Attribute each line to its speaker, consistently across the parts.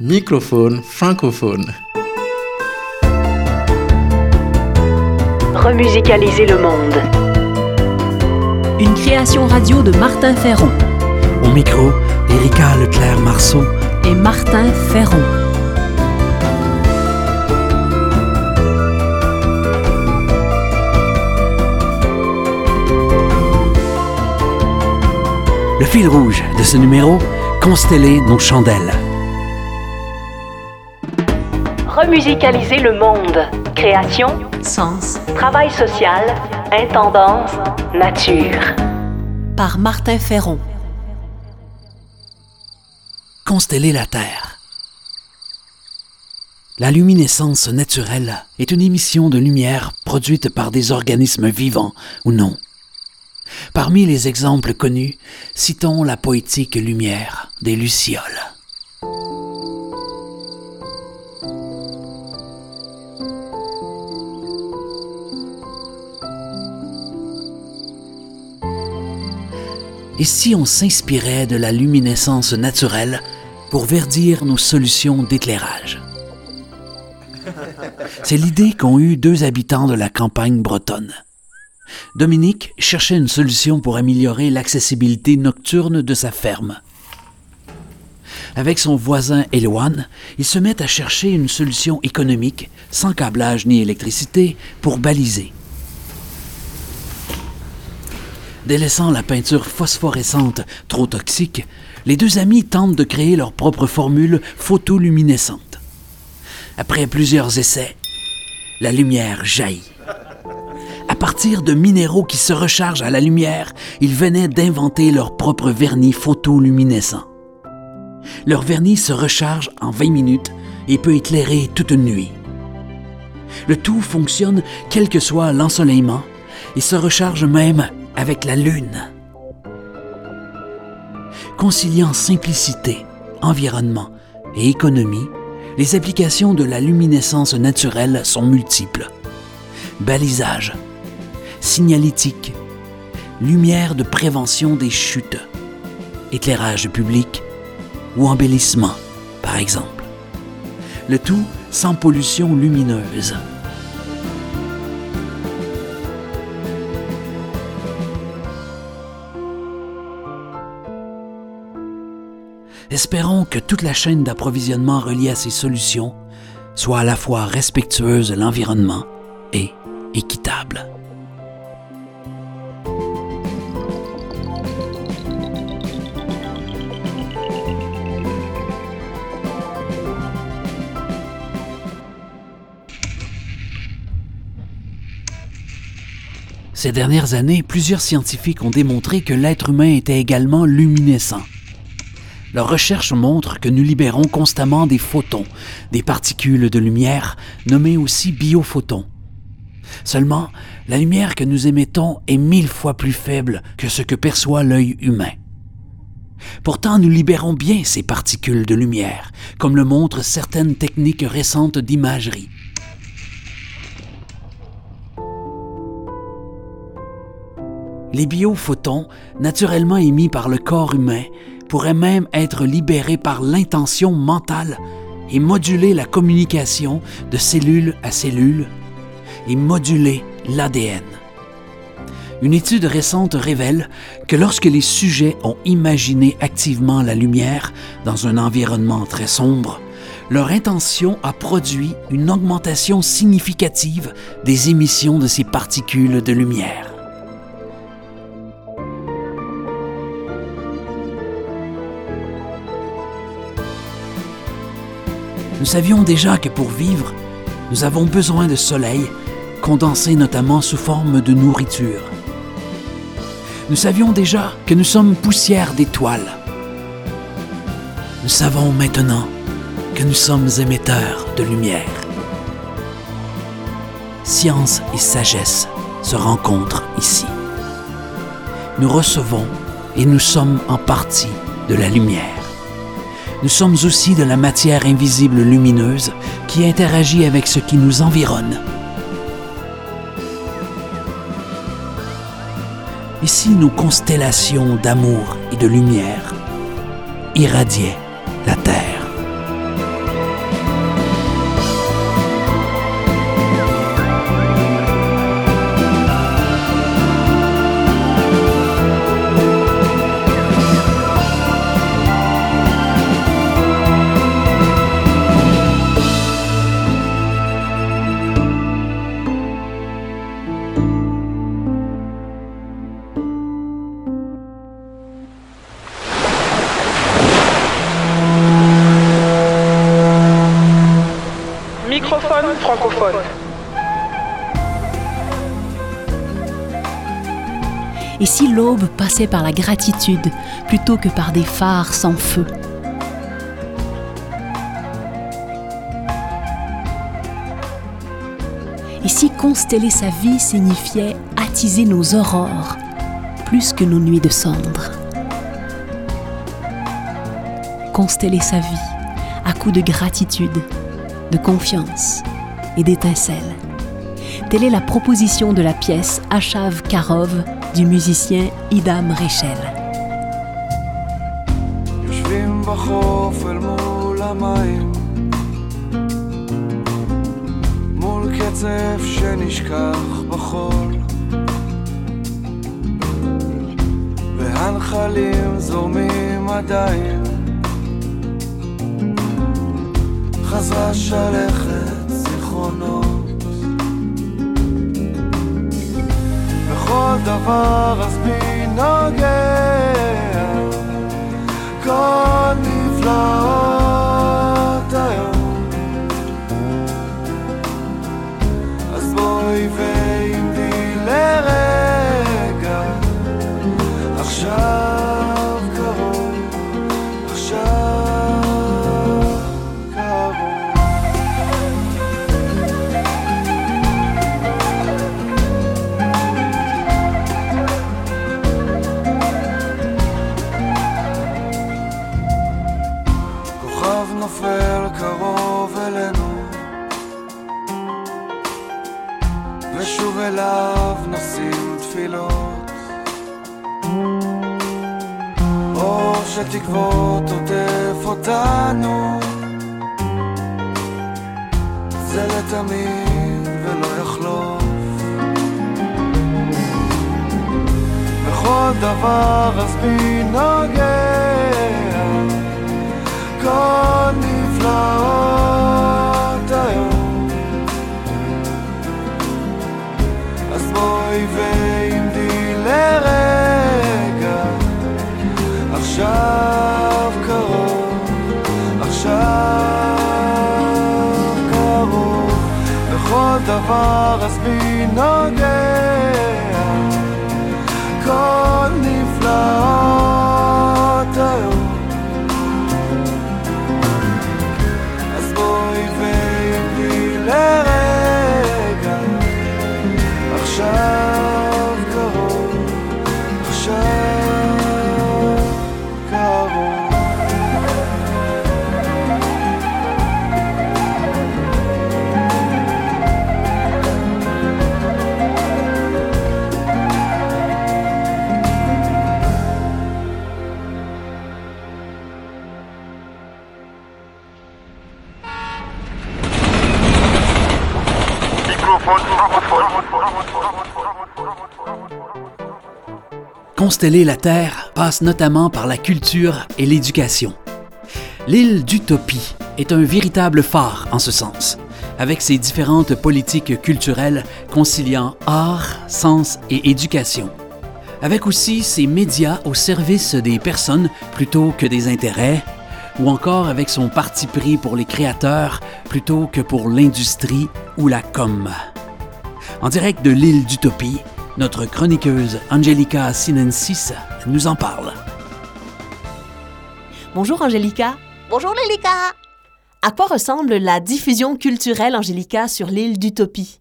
Speaker 1: Microphone francophone.
Speaker 2: Remusicaliser le monde.
Speaker 3: Une création radio de Martin Ferron
Speaker 4: Au micro, Erika Leclerc-Marceau.
Speaker 3: et Martin Ferron.
Speaker 4: Le fil rouge de ce numéro, consteller nos chandelles.
Speaker 2: Remusicaliser le monde. Création,
Speaker 3: Sens
Speaker 2: travail social, intendance, nature.
Speaker 3: par Martin Ferron.
Speaker 4: Consteller la Terre. La luminescence naturelle est une émission de lumière produite par des organismes vivants ou non. Parmi les exemples connus, citons la poétique lumière des Lucioles. Et si on s'inspirait de la luminescence naturelle pour verdir nos solutions d'éclairage? C'est l'idée qu'ont eue deux habitants de la campagne bretonne. Dominique cherchait une solution pour améliorer l'accessibilité nocturne de sa ferme. Avec son voisin Éloane, ils se mettent à chercher une solution économique, sans câblage ni électricité, pour baliser. Délaissant la peinture phosphorescente trop toxique, les deux amis tentent de créer leur propre formule photoluminescente. Après plusieurs essais, la lumière jaillit. À partir de minéraux qui se rechargent à la lumière, ils venaient d'inventer leur propre vernis photoluminescent. Leur vernis se recharge en 20 minutes et peut éclairer toute une nuit. Le tout fonctionne quel que soit l'ensoleillement et se recharge même avec la lune. Conciliant simplicité, environnement et économie, les applications de la luminescence naturelle sont multiples. Balisage, signalétique, lumière de prévention des chutes, éclairage public ou embellissement, par exemple. Le tout sans pollution lumineuse. Espérons que toute la chaîne d'approvisionnement reliée à ces solutions soit à la fois respectueuse de l'environnement et équitable. Ces dernières années, plusieurs scientifiques ont démontré que l'être humain était également luminescent. Leurs recherches montrent que nous libérons constamment des photons, des particules de lumière, nommées aussi biophotons. Seulement, la lumière que nous émettons est mille fois plus faible que ce que perçoit l'œil humain. Pourtant, nous libérons bien ces particules de lumière, comme le montrent certaines techniques récentes d'imagerie. Les biophotons, naturellement émis par le corps humain, pourraient même être libérés par l'intention mentale et moduler la communication de cellule à cellule et moduler l'ADN. Une étude récente révèle que lorsque les sujets ont imaginé activement la lumière dans un environnement très sombre, leur intention a produit une augmentation significative des émissions de ces particules de lumière. Nous savions déjà que pour vivre, nous avons besoin de soleil, condensé notamment sous forme de nourriture. Nous savions déjà que nous sommes poussière d'étoiles. Nous savons maintenant que nous sommes émetteurs de lumière. Science et sagesse se rencontrent ici. Nous recevons et nous sommes en partie de la lumière nous sommes aussi de la matière invisible lumineuse qui interagit avec ce qui nous environne. Et si nos constellations d'amour et de lumière irradiaient la Terre?
Speaker 3: Et si l'aube passait par la gratitude plutôt que par des phares sans feu? Et si consteller sa vie signifiait attiser nos aurores plus que nos nuits de cendres? Consteller sa vie à coups de gratitude, de confiance et d'étincelles. Telle est la proposition de la pièce Achav Karov du musicien Idam Rechel.
Speaker 5: יושבים בחוף אל מול המים מול קצף שנשכח בחול והנחלים זורמים עדיין חזרה שלכת זיכרונות דבר אז בי נוגע זה לתמיד ולא יחלוף. בכל דבר אז בי נוגע? כל נפלאות בכל דבר אז בי נוגע? כל נפלאות
Speaker 4: Consteller la Terre passe notamment par la culture et l'éducation. L'île d'Utopie est un véritable phare en ce sens, avec ses différentes politiques culturelles conciliant art, sens et éducation. Avec aussi ses médias au service des personnes plutôt que des intérêts, ou encore avec son parti pris pour les créateurs plutôt que pour l'industrie ou la com. En direct de l'île d'Utopie, notre chroniqueuse Angelica Sinensis nous en parle.
Speaker 6: Bonjour Angelica.
Speaker 7: Bonjour Lélika.
Speaker 6: À quoi ressemble la diffusion culturelle Angelica sur l'île d'Utopie?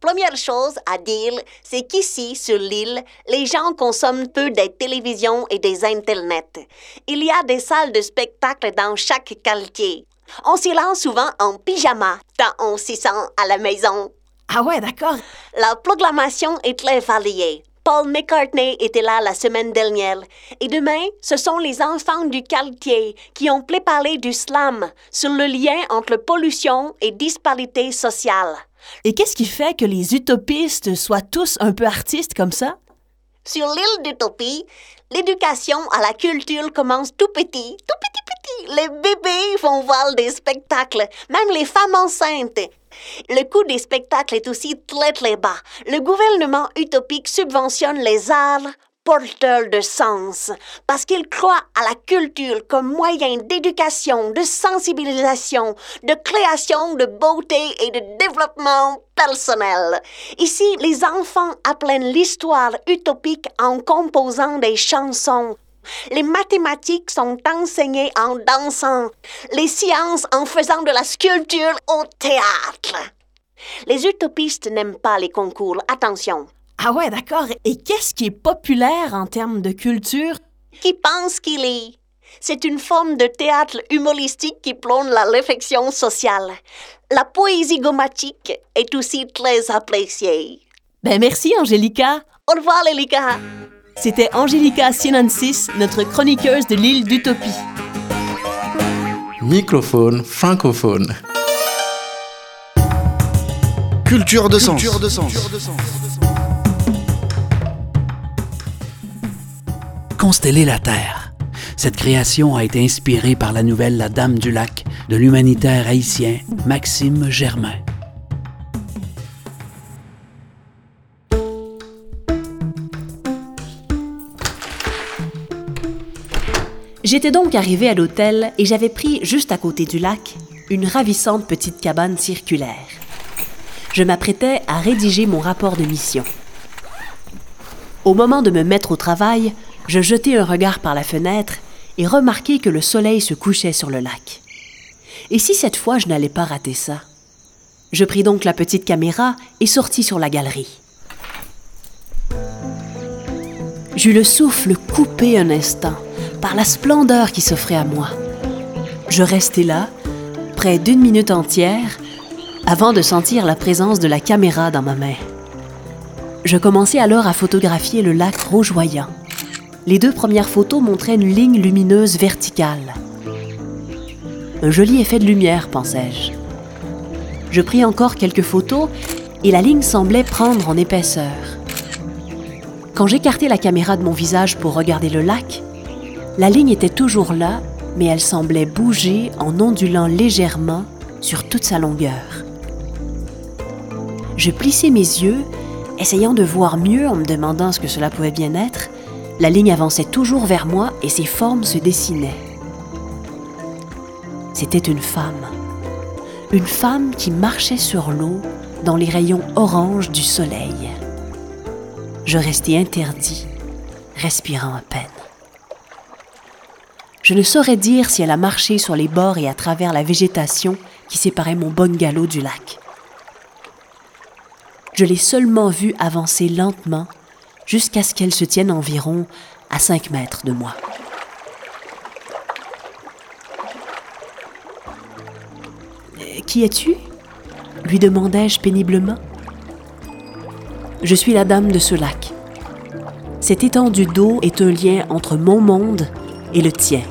Speaker 7: Première chose à dire, c'est qu'ici, sur l'île, les gens consomment peu des télévisions et des internets. Il y a des salles de spectacle dans chaque quartier. On s'y rend souvent en pyjama, tant on s'y sent à la maison.
Speaker 6: Ah ouais, d'accord.
Speaker 7: La proclamation est très variée. Paul McCartney était là la semaine dernière. Et demain, ce sont les enfants du quartier qui ont préparé du slam sur le lien entre pollution et disparité sociale.
Speaker 6: Et qu'est-ce qui fait que les utopistes soient tous un peu artistes comme ça?
Speaker 7: Sur l'île d'Utopie, l'éducation à la culture commence tout petit, tout petit petit. Les bébés vont voir des spectacles, même les femmes enceintes. Le coût des spectacles est aussi très très bas. Le gouvernement utopique subventionne les arts porteurs de sens parce qu'ils croient à la culture comme moyen d'éducation, de sensibilisation, de création de beauté et de développement personnel. Ici, les enfants apprennent l'histoire utopique en composant des chansons. Les mathématiques sont enseignées en dansant, les sciences en faisant de la sculpture au théâtre. Les utopistes n'aiment pas les concours, attention.
Speaker 6: Ah ouais, d'accord. Et qu'est-ce qui est populaire en termes de culture?
Speaker 7: Qui pense qu'il est? C'est une forme de théâtre humoristique qui plonge la réflexion sociale. La poésie gommatique est aussi très appréciée.
Speaker 6: Ben merci, Angélica.
Speaker 7: Au revoir, Lélika.
Speaker 6: C'était Angélica Sinensis, notre chroniqueuse de l'île d'Utopie.
Speaker 1: Microphone francophone.
Speaker 8: Culture de sens.
Speaker 4: Consteller la Terre. Cette création a été inspirée par la nouvelle La Dame du Lac de l'humanitaire haïtien Maxime Germain.
Speaker 3: J'étais donc arrivée à l'hôtel et j'avais pris, juste à côté du lac, une ravissante petite cabane circulaire. Je m'apprêtais à rédiger mon rapport de mission. Au moment de me mettre au travail, je jetai un regard par la fenêtre et remarquai que le soleil se couchait sur le lac. Et si cette fois je n'allais pas rater ça? Je pris donc la petite caméra et sortis sur la galerie. J'eus le souffle coupé un instant par la splendeur qui s'offrait à moi. Je restai là, près d'une minute entière, avant de sentir la présence de la caméra dans ma main. Je commençai alors à photographier le lac rougeoyant. Les deux premières photos montraient une ligne lumineuse verticale. Un joli effet de lumière, pensai-je. Je pris encore quelques photos et la ligne semblait prendre en épaisseur. Quand j'écartai la caméra de mon visage pour regarder le lac, la ligne était toujours là, mais elle semblait bouger en ondulant légèrement sur toute sa longueur. Je plissai mes yeux, essayant de voir mieux en me demandant ce que cela pouvait bien être. La ligne avançait toujours vers moi et ses formes se dessinaient. C'était une femme. Une femme qui marchait sur l'eau dans les rayons orange du soleil. Je restai interdit, respirant à peine. Je ne saurais dire si elle a marché sur les bords et à travers la végétation qui séparait mon bungalow du lac. Je l'ai seulement vue avancer lentement jusqu'à ce qu'elle se tienne environ à 5 mètres de moi. Euh, Qui es-tu? lui demandai-je péniblement. Je suis la dame de ce lac. Cette étendue d'eau est un lien entre mon monde et le tien.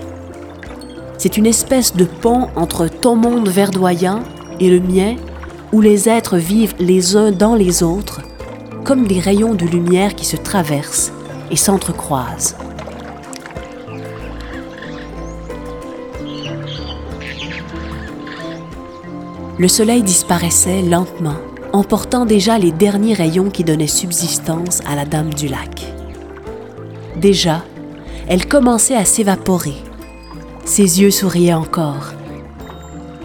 Speaker 3: C'est une espèce de pont entre ton monde verdoyant et le mien, où les êtres vivent les uns dans les autres, comme des rayons de lumière qui se traversent et s'entrecroisent. Le soleil disparaissait lentement, emportant déjà les derniers rayons qui donnaient subsistance à la Dame du lac. Déjà, elle commençait à s'évaporer. Ses yeux souriaient encore.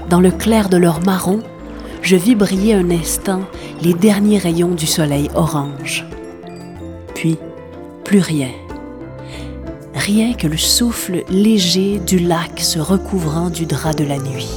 Speaker 3: Dans le clair de leur marron, je vis briller un instant les derniers rayons du soleil orange. Puis, plus rien. Rien que le souffle léger du lac se recouvrant du drap de la nuit.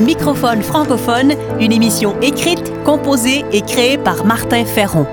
Speaker 6: Microphone francophone, une émission écrite, composée et créée par Martin Ferron.